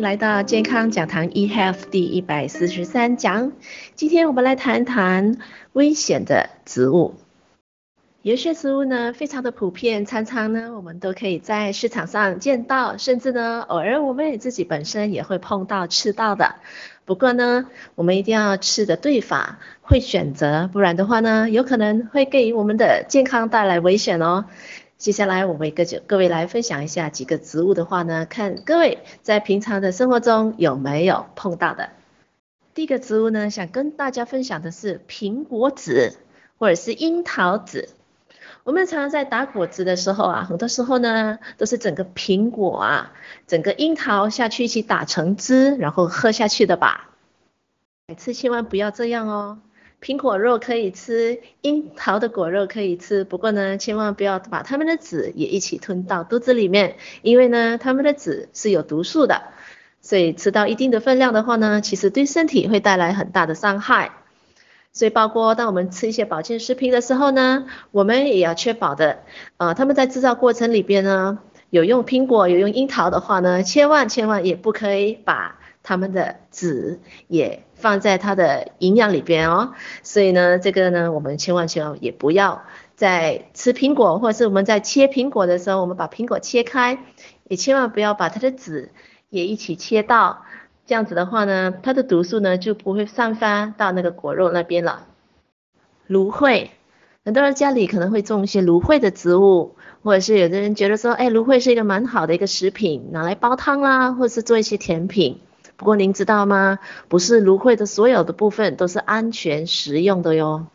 来到健康讲堂 eHealth 第一百四十三讲。今天我们来谈谈危险的植物。有些植物呢，非常的普遍，常常呢，我们都可以在市场上见到，甚至呢，偶尔我们也自己本身也会碰到吃到的。不过呢，我们一定要吃的对法，会选择，不然的话呢，有可能会给我们的健康带来危险哦。接下来我会跟各位来分享一下几个植物的话呢，看各位在平常的生活中有没有碰到的。第一个植物呢，想跟大家分享的是苹果籽或者是樱桃籽。我们常常在打果汁的时候啊，很多时候呢都是整个苹果啊，整个樱桃下去一起打成汁，然后喝下去的吧。每次千万不要这样哦。苹果肉可以吃，樱桃的果肉可以吃，不过呢，千万不要把它们的籽也一起吞到肚子里面，因为呢，它们的籽是有毒素的，所以吃到一定的分量的话呢，其实对身体会带来很大的伤害。所以包括当我们吃一些保健食品的时候呢，我们也要确保的，呃，他们在制造过程里边呢，有用苹果，有用樱桃的话呢，千万千万也不可以把。它们的籽也放在它的营养里边哦，所以呢，这个呢，我们千万千万也不要在吃苹果，或者是我们在切苹果的时候，我们把苹果切开，也千万不要把它的籽也一起切到，这样子的话呢，它的毒素呢就不会散发到那个果肉那边了。芦荟，很多人家里可能会种一些芦荟的植物，或者是有的人觉得说，哎，芦荟是一个蛮好的一个食品，拿来煲汤啦，或者是做一些甜品。不过您知道吗？不是芦荟的所有的部分都是安全食用的哟。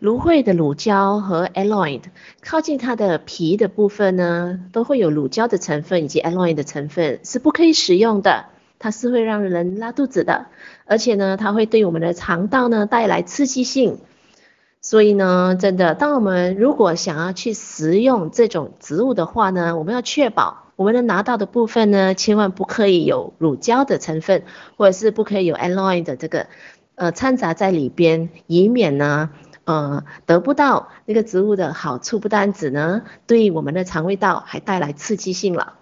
芦荟的乳胶和 alloid 靠近它的皮的部分呢，都会有乳胶的成分以及 alloid 的成分，是不可以食用的。它是会让人拉肚子的，而且呢，它会对我们的肠道呢带来刺激性。所以呢，真的，当我们如果想要去食用这种植物的话呢，我们要确保。我们能拿到的部分呢，千万不可以有乳胶的成分，或者是不可以有 alloy 的这个呃掺杂在里边，以免呢呃得不到那个植物的好处，不单止呢对我们的肠胃道还带来刺激性了。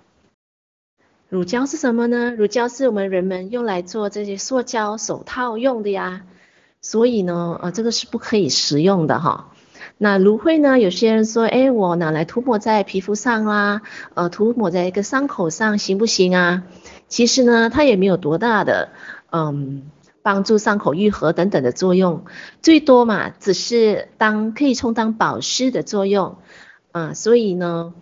乳胶是什么呢？乳胶是我们人们用来做这些塑胶手套用的呀，所以呢呃这个是不可以食用的哈。那芦荟呢？有些人说，哎，我拿来涂抹在皮肤上啦，呃，涂抹在一个伤口上行不行啊？其实呢，它也没有多大的，嗯，帮助伤口愈合等等的作用，最多嘛，只是当可以充当保湿的作用，啊、所以呢，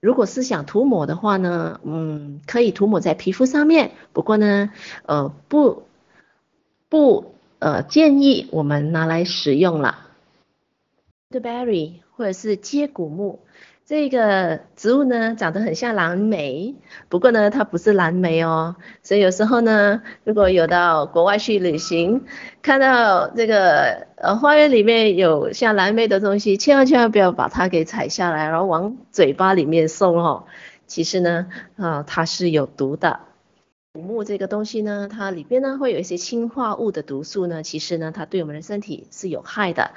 如果是想涂抹的话呢，嗯，可以涂抹在皮肤上面，不过呢，呃，不，不，呃，建议我们拿来食用了。The berry 或者是接骨木这个植物呢，长得很像蓝莓，不过呢，它不是蓝莓哦。所以有时候呢，如果有到国外去旅行，看到这个呃花园里面有像蓝莓的东西，千万千万不要把它给采下来，然后往嘴巴里面送哦。其实呢，啊、呃，它是有毒的。骨木这个东西呢，它里边呢会有一些氰化物的毒素呢，其实呢，它对我们的身体是有害的。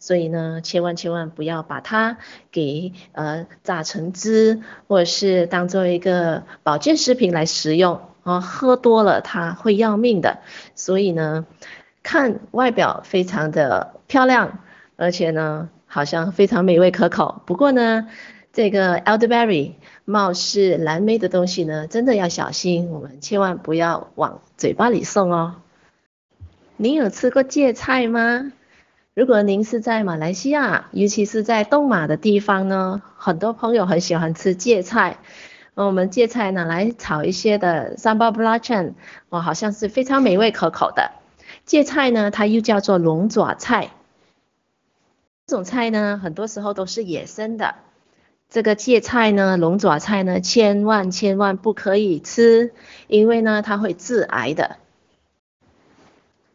所以呢，千万千万不要把它给呃榨成汁，或者是当做一个保健食品来食用啊，喝多了它会要命的。所以呢，看外表非常的漂亮，而且呢，好像非常美味可口。不过呢，这个 elderberry 貌似蓝莓的东西呢，真的要小心，我们千万不要往嘴巴里送哦。您有吃过芥菜吗？如果您是在马来西亚，尤其是在东马的地方呢，很多朋友很喜欢吃芥菜。我们芥菜拿来炒一些的 sambal belacan，哦，好像是非常美味可口的。芥菜呢，它又叫做龙爪菜。这种菜呢，很多时候都是野生的。这个芥菜呢，龙爪菜呢，千万千万不可以吃，因为呢，它会致癌的。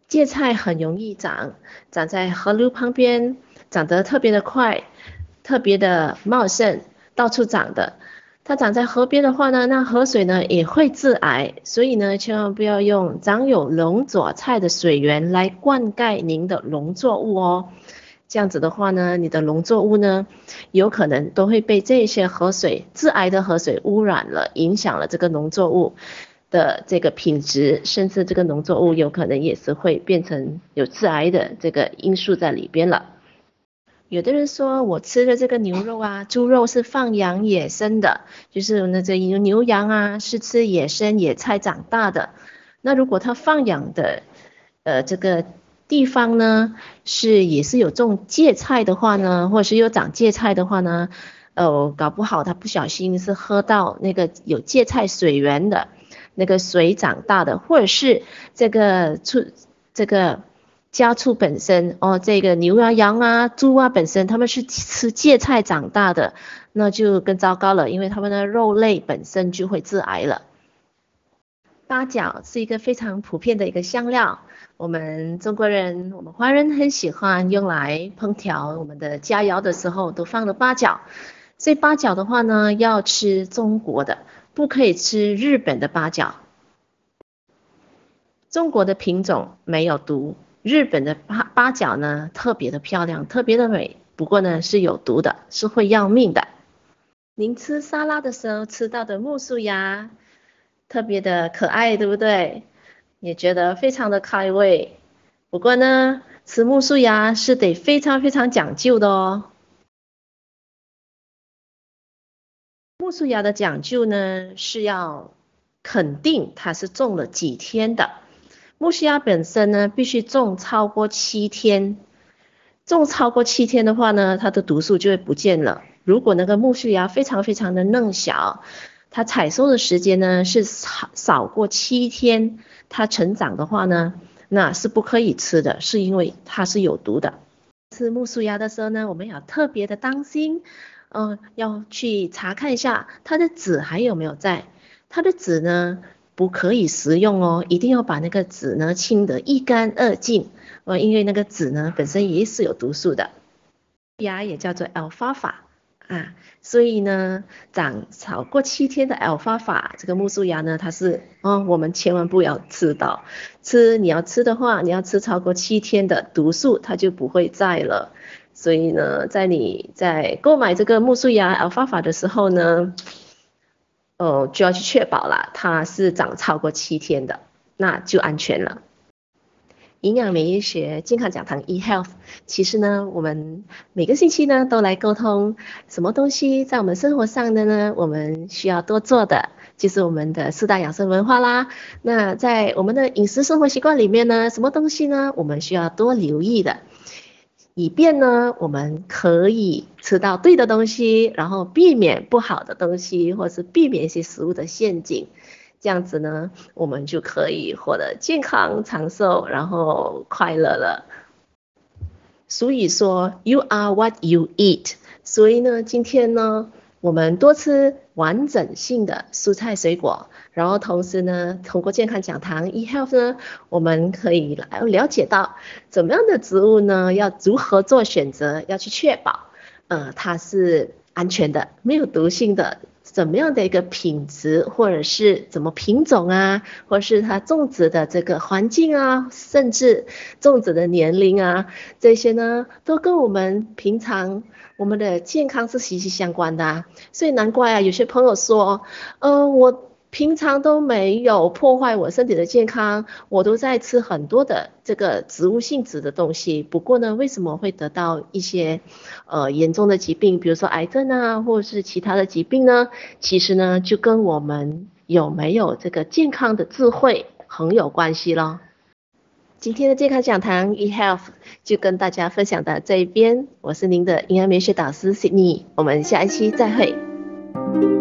芥菜很容易长，长在河流旁边，长得特别的快，特别的茂盛，到处长的。它长在河边的话呢，那河水呢也会致癌，所以呢，千万不要用长有龙爪菜的水源来灌溉您的农作物哦。这样子的话呢，你的农作物呢，有可能都会被这些河水致癌的河水污染了，影响了这个农作物。的这个品质，甚至这个农作物有可能也是会变成有致癌的这个因素在里边了。有的人说我吃的这个牛肉啊，猪肉是放养野生的，就是那这牛牛羊啊是吃野生野菜长大的。那如果他放养的呃这个地方呢，是也是有种芥菜的话呢，或者是有长芥菜的话呢，呃搞不好他不小心是喝到那个有芥菜水源的那个水长大的，或者是这个畜这个。家畜本身哦，这个牛啊、羊啊、猪啊本身，他们是吃芥菜长大的，那就更糟糕了，因为他们的肉类本身就会致癌了。八角是一个非常普遍的一个香料，我们中国人、我们华人很喜欢用来烹调我们的佳肴的时候都放了八角，所以八角的话呢，要吃中国的，不可以吃日本的八角。中国的品种没有毒。日本的八八角呢，特别的漂亮，特别的美，不过呢是有毒的，是会要命的。您吃沙拉的时候吃到的木薯芽，特别的可爱，对不对？也觉得非常的开胃。不过呢，吃苜蓿芽是得非常非常讲究的哦。苜蓿芽的讲究呢，是要肯定它是种了几天的。苜蓿芽本身呢，必须种超过七天，种超过七天的话呢，它的毒素就会不见了。如果那个苜蓿芽非常非常的嫩小，它采收的时间呢是少少过七天，它成长的话呢，那是不可以吃的，是因为它是有毒的。吃木薯芽的时候呢，我们要特别的当心，嗯、呃，要去查看一下它的籽还有没有在，它的籽呢，不可以食用哦，一定要把那个籽呢清得一干二净呃，因为那个籽呢本身也是有毒素的。芽也叫做 alfalfa 啊，所以呢长超过七天的 alfalfa 这个苜蓿芽呢，它是哦，我们千万不要吃到，吃你要吃的话，你要吃超过七天的毒素它就不会在了。所以呢，在你在购买这个苜蓿芽 alfalfa 的时候呢。哦，就要去确保了，它是长超过七天的，那就安全了。营养免疫学健康讲堂 eHealth，其实呢，我们每个星期呢都来沟通什么东西在我们生活上的呢，我们需要多做的，就是我们的四大养生文化啦。那在我们的饮食生活习惯里面呢，什么东西呢，我们需要多留意的。以便呢，我们可以吃到对的东西，然后避免不好的东西，或是避免一些食物的陷阱。这样子呢，我们就可以活得健康长寿，然后快乐了。所以说，You are what you eat。所以呢，今天呢，我们多吃完整性的蔬菜水果。然后同时呢，通过健康讲堂 eHealth 呢，我们可以来了解到怎么样的植物呢，要如何做选择，要去确保，呃，它是安全的，没有毒性的，怎么样的一个品质，或者是怎么品种啊，或者是它种植的这个环境啊，甚至种植的年龄啊，这些呢，都跟我们平常我们的健康是息息相关的啊。所以难怪啊，有些朋友说，呃，我。平常都没有破坏我身体的健康，我都在吃很多的这个植物性质的东西。不过呢，为什么会得到一些呃严重的疾病，比如说癌症啊，或者是其他的疾病呢？其实呢，就跟我们有没有这个健康的智慧很有关系咯。今天的健康讲堂 eHealth 就跟大家分享到这一边，我是您的营养美学导师 Sydney，我们下一期再会。